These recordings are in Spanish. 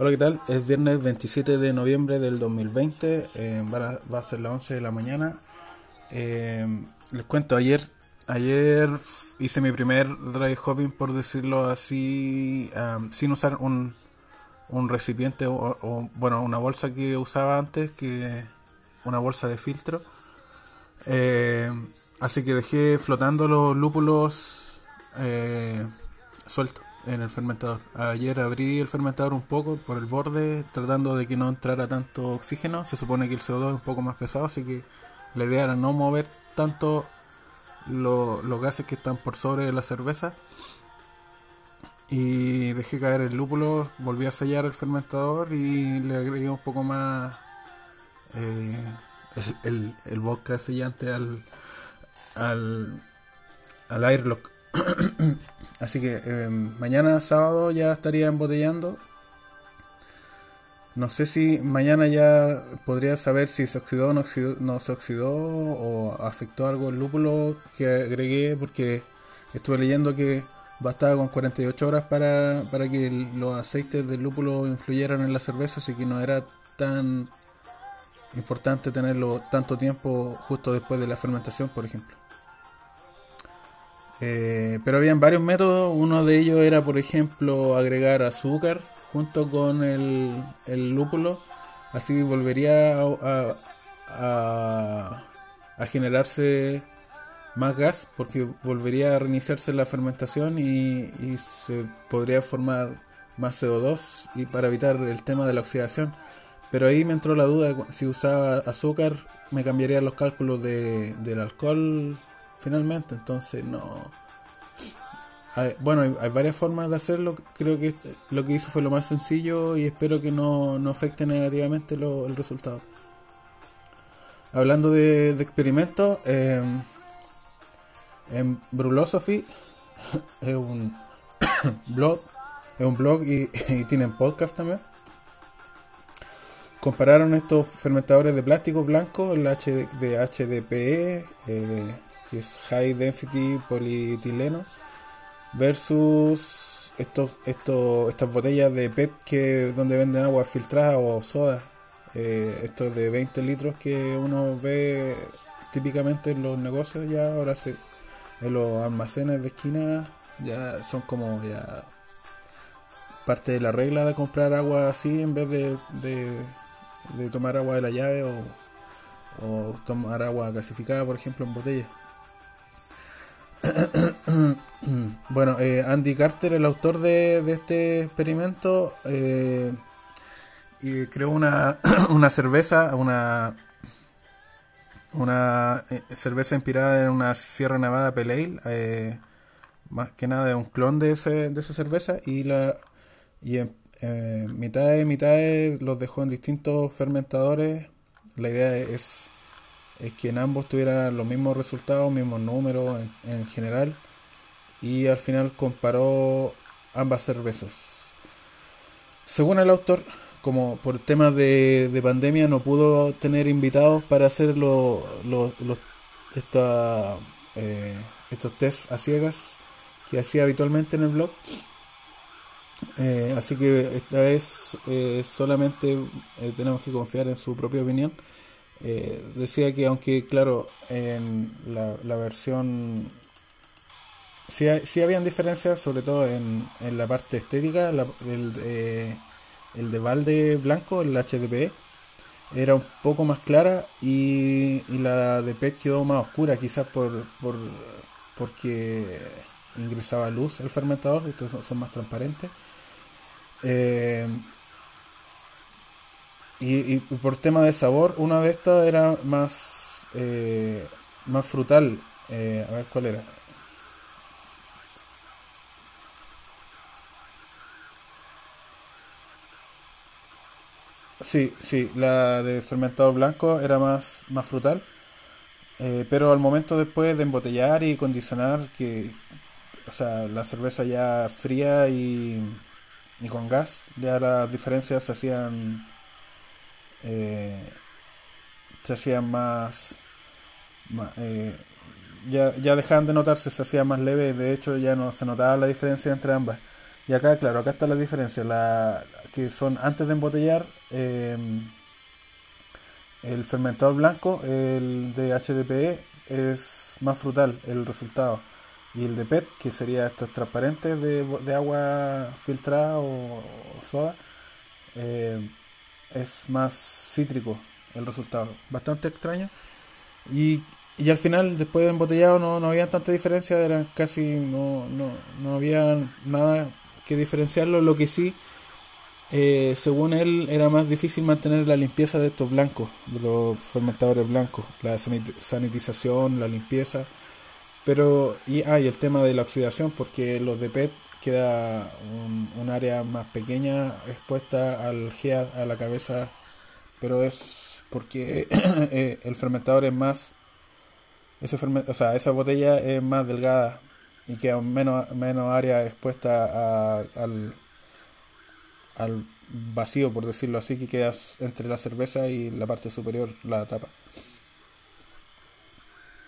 Hola, ¿qué tal? Es viernes 27 de noviembre del 2020, eh, va, a, ser las 11 de la mañana. Eh, les cuento, ayer ayer hice mi primer dry hopping, por decirlo así, sin usar un, un recipiente o, bueno, una bolsa que usaba antes, que una bolsa de filtro. Eh, así que dejé flotando los lúpulos sueltos en el fermentador. Ayer abrí el fermentador un poco por el borde, tratando de que no entrara tanto oxígeno. Se supone que el CO2 es un poco más pesado, así que la idea era no mover tanto lo, los gases que están por sobre la cerveza. Y dejé caer el lúpulo, volví a sellar el fermentador y le agregué un poco más eh, el, el, el, vodka sellante al, al, al airlock. Así que eh, mañana sábado ya estaría embotellando. No sé si mañana ya podría saber si se oxidó o no, se oxidó o afectó algo el lúpulo que agregué porque estuve leyendo que bastaba con 48 horas para, para que los aceites del lúpulo influyeran en la cerveza, así que no era tan importante tenerlo tanto tiempo justo después de la fermentación, por ejemplo. Eh, pero habían varios métodos, uno de ellos era, por ejemplo, agregar azúcar junto con el, el lúpulo, así volvería a, a, a, generarse más gas, porque volvería a reiniciarse la fermentación y, y se podría formar más CO2 y para evitar el tema de la oxidación. Pero ahí me entró la duda, si usaba azúcar me cambiarían los cálculos de, del alcohol finalmente, entonces no... Bueno, hay, varias formas de hacerlo, creo que lo que hizo fue lo más sencillo y espero que no, no afecte negativamente lo, el resultado. Hablando de, experimentos, eh, en Brulosophy es un blog, es un blog y, tienen podcast también. Compararon estos fermentadores de plástico blanco, el HD, de HDPE, eh, que es High Density Polietileno, versus estos, estos, estas botellas de PET que donde venden agua filtrada o soda. Eh, estos de 20 litros que uno ve típicamente en los negocios ya, ahora se, en los almacenes de esquina ya son como ya parte de la regla de comprar agua así en vez de, de tomar agua de la llave o, o tomar agua gasificada, por ejemplo, en botella. bueno, eh, Andy Carter, el autor de, este experimento, eh, y creó una, una cerveza, una una eh, cerveza inspirada en una Sierra Nevada Pale Ale, más que nada de un clon de, ese, de esa cerveza y la y en, eh, mitades mitades los dejó en distintos fermentadores. La idea es, es que en ambos tuvieran los mismos resultados, mismos números en, en general. Y al final comparó ambas cervezas. Según el autor, como por temas de, de, pandemia no pudo tener invitados para hacer lo, eh, estos test a ciegas que hacía habitualmente en el blog. Eh, así que esta vez eh, solamente tenemos que confiar en su propia opinión. Eh, decía que aunque claro, en la, versión sí, sí, habían diferencias, sobre todo en, en la parte estética, el, eh, el, de balde blanco, el HDP, era un poco más clara y, y la de PET quedó más oscura, quizás por, por porque ingresaba luz al fermentador, estos son, son más transparentes. Eh, y, y, por tema de sabor, una de estas era más eh, más frutal. Eh, a ver cuál era. Sí, sí, la de fermentado blanco era más, más frutal. Eh, pero al momento después de embotellar y condicionar, que, o sea, la cerveza ya fría y, y con gas, ya las diferencias se hacían eh, se hacían más, eh, ya, ya dejaban de notarse, se hacía más leve, de hecho ya no se notaba la diferencia entre ambas. Y acá, claro, acá está la diferencia. La, que son antes de embotellar, eh, el fermentador blanco, el de HDPE, es más frutal el resultado. Y el de PET, que sería estos transparentes de, de agua filtrada o, soda, eh, es más cítrico el resultado. Bastante extraño. Y, y al final, después de embotellado, no, no había tanta diferencia, eran casi, no, no, no había nada que diferenciarlo. Lo que sí eh, según él, era más difícil mantener la limpieza de estos blancos, de los fermentadores blancos, la sanitización, la limpieza. Pero, y, ah, el tema de la oxidación, porque los de PET queda un, área más pequeña expuesta al GEA, a la cabeza, pero es porque eh, el fermentador es más, ese o sea, esa botella es más delgada y queda menos, menos área expuesta al al vacío, por decirlo así, que quedas entre la cerveza y la parte superior, la tapa.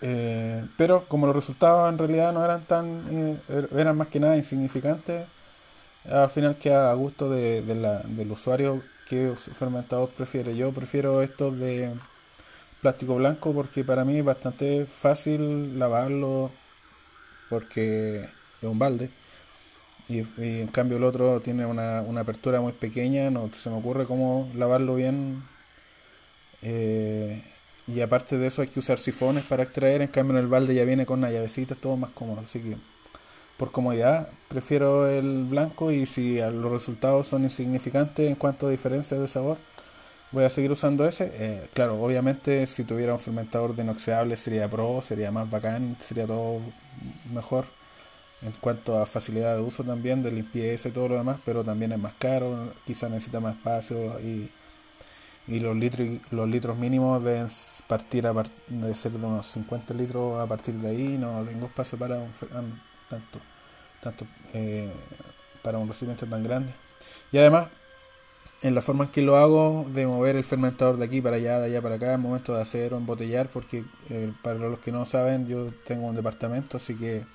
Eh, pero como los resultados en realidad no eran tan, eh, er, eran más que nada insignificantes, al final queda a gusto de, la, del usuario que fermentador prefiere. Yo prefiero estos de plástico blanco porque para mí es bastante fácil lavarlo porque es un balde y, en cambio el otro tiene una, una, apertura muy pequeña, no se me ocurre cómo lavarlo bien. Eh, y aparte de eso hay que usar sifones para extraer, en cambio en el balde ya viene con una llavecita, todo más cómodo. Así que por comodidad prefiero el blanco y si los resultados son insignificantes en cuanto a diferencias de sabor, voy a seguir usando ese. Eh, claro, obviamente si tuviera un fermentador de inoxidable sería pro, sería más bacán, sería todo mejor en cuanto a facilidad de uso también, de limpieza y todo lo demás, pero también es más caro, quizás necesita más espacio y los litros los litros mínimos deben partir a de ser de unos 50 litros a partir de ahí, no tengo espacio para un, tanto, tanto eh, para un recipiente tan grande. Y además, en la forma en que lo hago, de mover el fermentador de aquí para allá, de allá para acá, el momento de hacer o embotellar, porque eh, para los que no saben, yo tengo un departamento, así que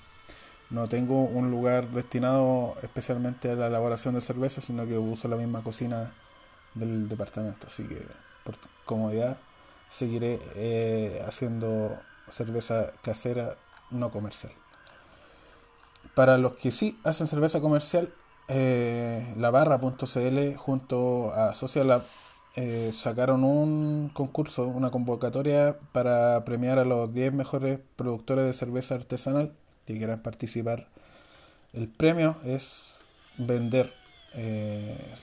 no tengo un lugar destinado especialmente a la elaboración de cerveza, sino que uso la misma cocina del departamento. Así que por comodidad seguiré eh, haciendo cerveza casera no comercial. Para los que sí hacen cerveza comercial, eh, la barra.cl junto a Social eh, sacaron un concurso, una convocatoria para premiar a los 10 mejores productores de cerveza artesanal que quieran participar, el premio es vender eh,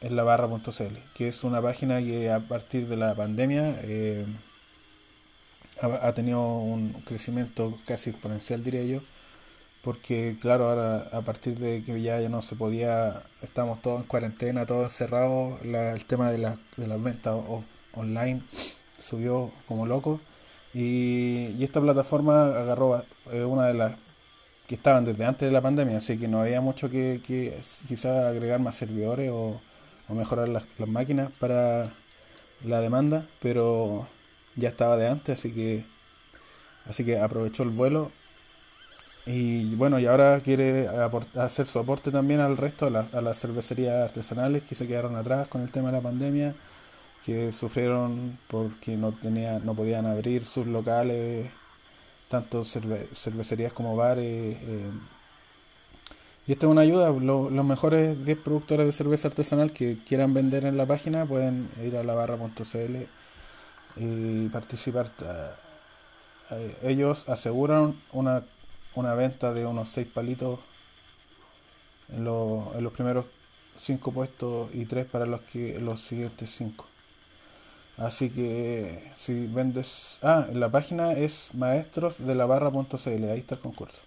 en la barra.cl, que es una página que a partir de la pandemia eh, ha, tenido un crecimiento casi exponencial, diría yo, porque claro, ahora a partir de que ya, ya no se podía, estamos todos en cuarentena, todos encerrados, el tema de, la, de las ventas online subió como loco y, esta plataforma agarró eh, una de las que estaban desde antes de la pandemia, así que no había mucho que, que quizás agregar más servidores o, mejorar las, máquinas para la demanda, pero ya estaba de antes, así que así que aprovechó el vuelo y bueno, y ahora quiere hacer su aporte también al resto, a, a las cervecerías artesanales que se quedaron atrás con el tema de la pandemia que sufrieron porque no tenía, no podían abrir sus locales, tanto cervecerías como bares. Eh. Y esta es una ayuda. los mejores 10 productores de cerveza artesanal que quieran vender en la página pueden ir a la barra.cl y participar. Eh, ellos aseguran una, una venta de unos 6 palitos en, los primeros 5 puestos y 3 para los, que, los siguientes 5. Así que si vendes... Ah, la página es maestros de la barra.cl, ahí está el concurso.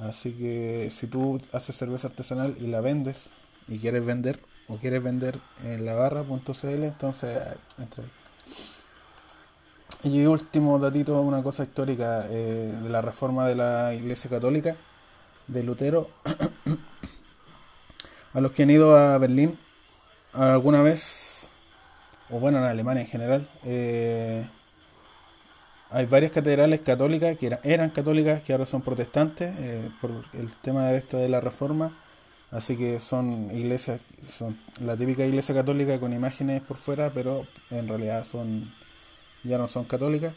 Así que si tú haces cerveza artesanal y la vendes y quieres vender o quieres vender en la barra.cl, entonces entra Y último datito, una cosa histórica eh, de la reforma de la Iglesia Católica de Lutero. a los que han ido a Berlín alguna vez o bueno, en Alemania en general, eh, hay varias catedrales católicas que eran, católicas que ahora son protestantes eh, por el tema de esta de la reforma Así que son iglesias, son la típica iglesia católica con imágenes por fuera, pero en realidad son ya no son católicas.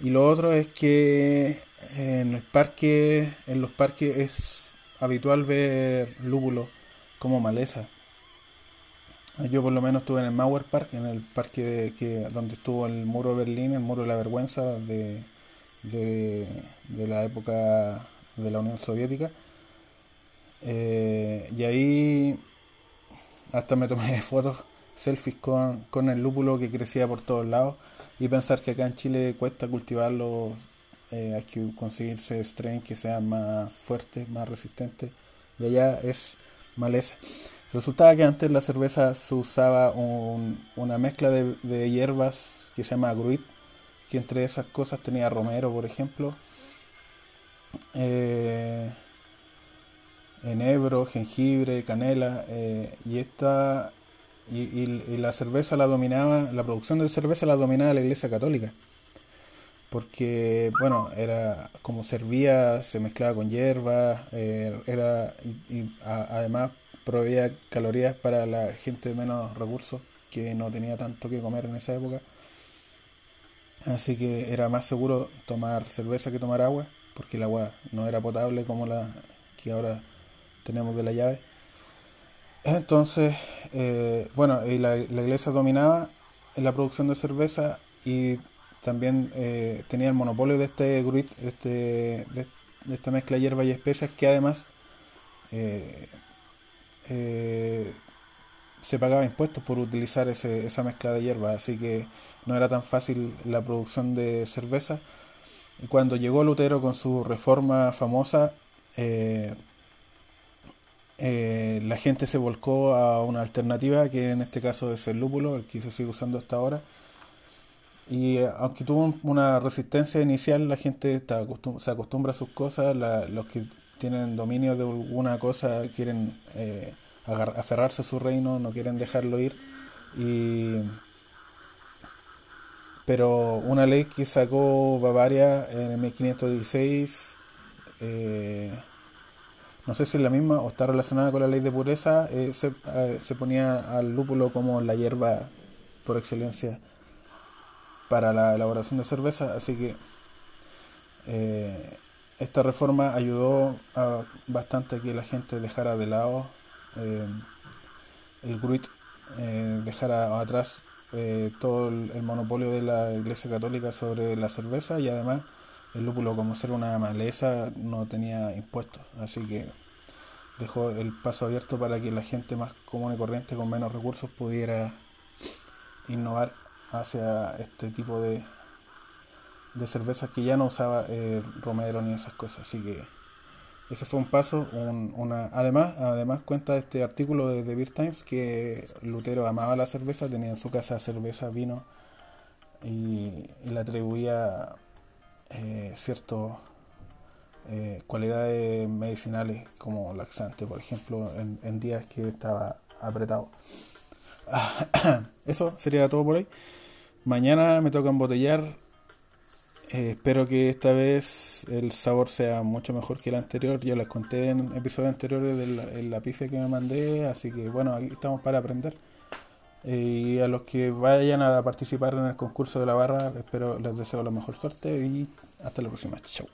Y lo otro es que en el parque, en los parques es habitual ver lúpulos como maleza. Yo por lo menos estuve en el Mauer Park, en el parque que, donde estuvo el muro de Berlín, el muro de la vergüenza de, de, la época de la Unión Soviética. Eh, y ahí hasta me tomé fotos, selfies con, el lúpulo que crecía por todos lados. Y pensar que acá en Chile cuesta cultivarlo, eh, hay que conseguirse strain que sean más fuertes, más resistentes. Y allá es maleza. Resultaba que antes la cerveza se usaba una mezcla de, hierbas que se llama gruit, que entre esas cosas tenía romero, por ejemplo, eh, enebro, jengibre, canela, eh, y esta y, la cerveza la dominaba, la producción de cerveza la dominaba la Iglesia Católica, porque bueno era como servía, se mezclaba con hierbas, eh, era y, además proveía calorías para la gente de menos recursos que no tenía tanto que comer en esa época. Así que era más seguro tomar cerveza que tomar agua, porque el agua no era potable como la que ahora tenemos de la llave. Entonces, eh, bueno, y la, iglesia dominaba la producción de cerveza y también eh, tenía el monopolio de este gruit, este, de, esta mezcla de hierbas y especias que además eh, eh, se pagaba impuestos por utilizar ese, esa mezcla de hierbas, así que no era tan fácil la producción de cerveza. Y cuando llegó Lutero con su reforma famosa, eh, eh, la gente se volcó a una alternativa que en este caso es el lúpulo, el que se sigue usando hasta ahora. Y aunque tuvo una resistencia inicial, la gente se acostumbra a sus cosas, los tienen dominio de alguna cosa, quieren eh, aferrarse a su reino, no quieren dejarlo ir. Y, pero una ley que sacó Bavaria en el 1516, eh, no sé si es la misma o está relacionada con la ley de pureza, eh, se, se, ponía al lúpulo como la hierba por excelencia para la elaboración de cerveza, así que esta reforma ayudó a, bastante a que la gente dejara de lado eh, el gruit, eh, dejara atrás eh, todo el, monopolio de la Iglesia Católica sobre la cerveza y además el lúpulo como ser una maleza no tenía impuestos, así que dejó el paso abierto para que la gente más común y corriente con menos recursos pudiera innovar hacia este tipo de, de cervezas que ya no usaba eh, Romero ni esas cosas. Así que ese fue un paso. una, además, además cuenta este artículo de The Beer Times que Lutero amaba la cerveza, tenía en su casa cerveza, vino y, le atribuía eh, ciertas eh, cualidades medicinales como laxante, por ejemplo, en, en días que estaba apretado. Eso sería todo por hoy. Mañana me toca embotellar eh, espero que esta vez el sabor sea mucho mejor que el anterior. Ya les conté en episodios anteriores de la pife que me mandé, así que bueno, aquí estamos para aprender. Eh, y a los que vayan a participar en el concurso de la barra, espero les deseo la mejor suerte y hasta la próxima. Chau.